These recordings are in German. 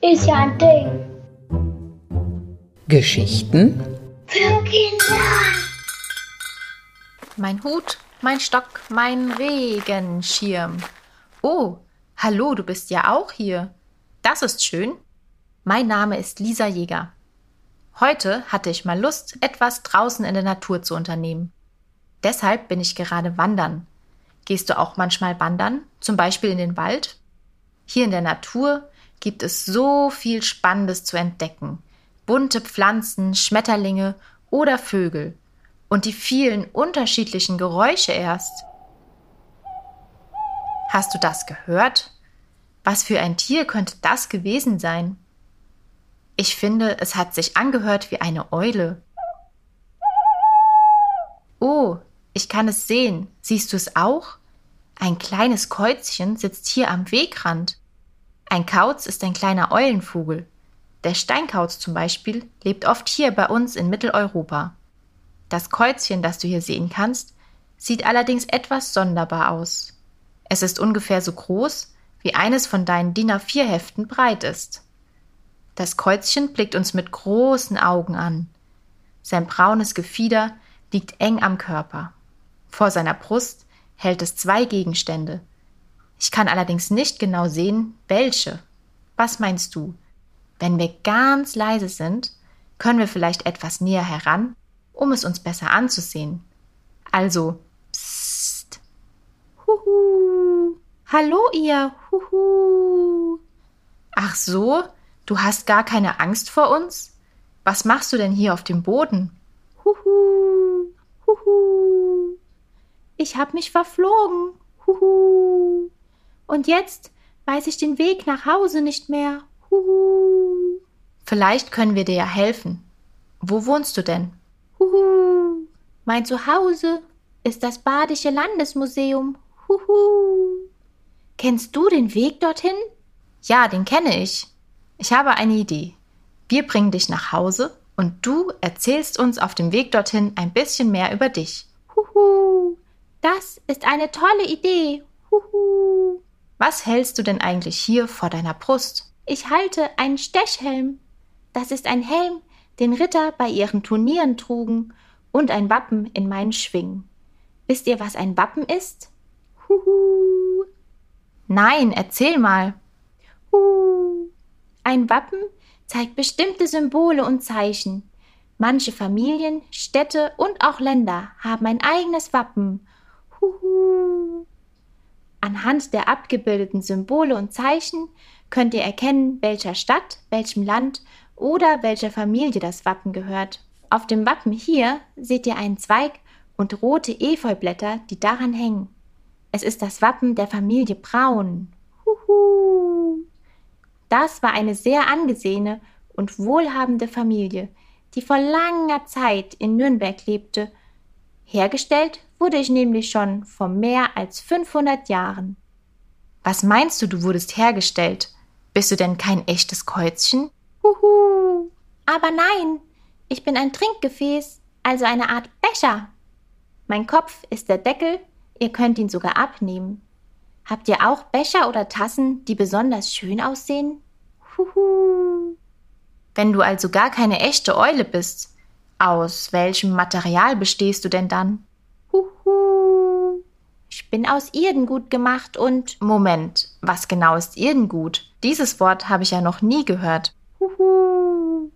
Ist ja ein Ding. Geschichten Für Kinder. Mein Hut, mein Stock, mein Regenschirm. Oh, hallo, du bist ja auch hier. Das ist schön. Mein Name ist Lisa Jäger. Heute hatte ich mal Lust, etwas draußen in der Natur zu unternehmen. Deshalb bin ich gerade wandern. Gehst du auch manchmal wandern, zum Beispiel in den Wald? Hier in der Natur gibt es so viel Spannendes zu entdecken. Bunte Pflanzen, Schmetterlinge oder Vögel. Und die vielen unterschiedlichen Geräusche erst. Hast du das gehört? Was für ein Tier könnte das gewesen sein? Ich finde, es hat sich angehört wie eine Eule. Oh, ich kann es sehen. Siehst du es auch? Ein kleines Käuzchen sitzt hier am Wegrand. Ein Kauz ist ein kleiner Eulenvogel. Der Steinkauz zum Beispiel lebt oft hier bei uns in Mitteleuropa. Das Käuzchen, das du hier sehen kannst, sieht allerdings etwas sonderbar aus. Es ist ungefähr so groß, wie eines von deinen DIN A4-Heften breit ist. Das Käuzchen blickt uns mit großen Augen an. Sein braunes Gefieder liegt eng am Körper. Vor seiner Brust hält es zwei Gegenstände. Ich kann allerdings nicht genau sehen, welche. Was meinst du? Wenn wir ganz leise sind, können wir vielleicht etwas näher heran, um es uns besser anzusehen. Also, psst. Huhu. Hallo ihr. Huhu. Ach so, du hast gar keine Angst vor uns? Was machst du denn hier auf dem Boden? Huhu. Huhu. Ich hab mich verflogen. Huhu. Und jetzt weiß ich den Weg nach Hause nicht mehr. Huhu. Vielleicht können wir dir ja helfen. Wo wohnst du denn? Huhu. Mein Zuhause ist das Badische Landesmuseum. Huhu. Kennst du den Weg dorthin? Ja, den kenne ich. Ich habe eine Idee. Wir bringen dich nach Hause und du erzählst uns auf dem Weg dorthin ein bisschen mehr über dich. Das ist eine tolle Idee. Huhu. Was hältst du denn eigentlich hier vor deiner Brust? Ich halte einen Stechhelm. Das ist ein Helm, den Ritter bei ihren Turnieren trugen und ein Wappen in meinen Schwingen. Wisst ihr, was ein Wappen ist? Huhu. Nein, erzähl mal. Huhu. Ein Wappen zeigt bestimmte Symbole und Zeichen. Manche Familien, Städte und auch Länder haben ein eigenes Wappen. Huhu. Anhand der abgebildeten Symbole und Zeichen könnt ihr erkennen, welcher Stadt, welchem Land oder welcher Familie das Wappen gehört. Auf dem Wappen hier seht ihr einen Zweig und rote Efeublätter, die daran hängen. Es ist das Wappen der Familie Braun. Huhu. Das war eine sehr angesehene und wohlhabende Familie, die vor langer Zeit in Nürnberg lebte. Hergestellt wurde ich nämlich schon vor mehr als 500 Jahren. Was meinst du, du wurdest hergestellt? Bist du denn kein echtes Käuzchen? Huhu. Aber nein, ich bin ein Trinkgefäß, also eine Art Becher. Mein Kopf ist der Deckel, ihr könnt ihn sogar abnehmen. Habt ihr auch Becher oder Tassen, die besonders schön aussehen? Huhu. Wenn du also gar keine echte Eule bist, aus welchem Material bestehst du denn dann? Huhu. Ich bin aus Erdengut gemacht und. Moment, was genau ist Erdengut? Dieses Wort habe ich ja noch nie gehört. Huhu.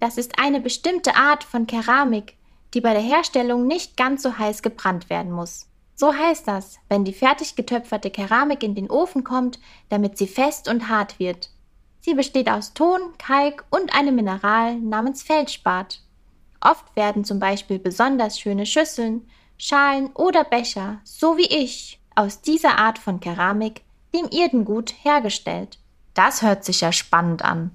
Das ist eine bestimmte Art von Keramik, die bei der Herstellung nicht ganz so heiß gebrannt werden muss. So heißt das, wenn die fertig getöpferte Keramik in den Ofen kommt, damit sie fest und hart wird. Sie besteht aus Ton, Kalk und einem Mineral namens Feldspat. Oft werden zum Beispiel besonders schöne Schüsseln, Schalen oder Becher, so wie ich, aus dieser Art von Keramik, dem Irdengut, hergestellt. Das hört sich ja spannend an.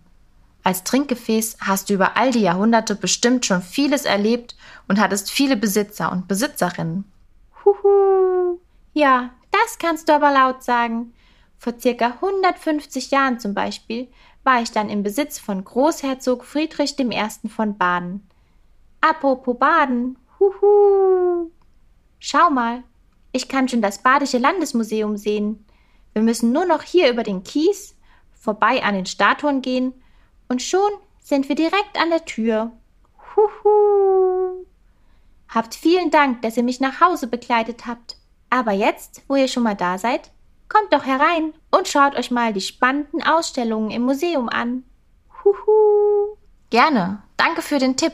Als Trinkgefäß hast du über all die Jahrhunderte bestimmt schon vieles erlebt und hattest viele Besitzer und Besitzerinnen. Huhu. Ja, das kannst du aber laut sagen. Vor circa 150 Jahren zum Beispiel war ich dann im Besitz von Großherzog Friedrich I. von Baden. Apropos Baden, huhu. Schau mal, Ich kann schon das Badische Landesmuseum sehen. Wir müssen nur noch hier über den Kies, vorbei an den Statuen gehen und schon sind wir direkt an der Tür. Huhu. Habt vielen Dank, dass ihr mich nach Hause begleitet habt. Aber jetzt, wo ihr schon mal da seid, kommt doch herein und schaut euch mal die spannenden Ausstellungen im Museum an. Huhu. Gerne. Danke für den Tipp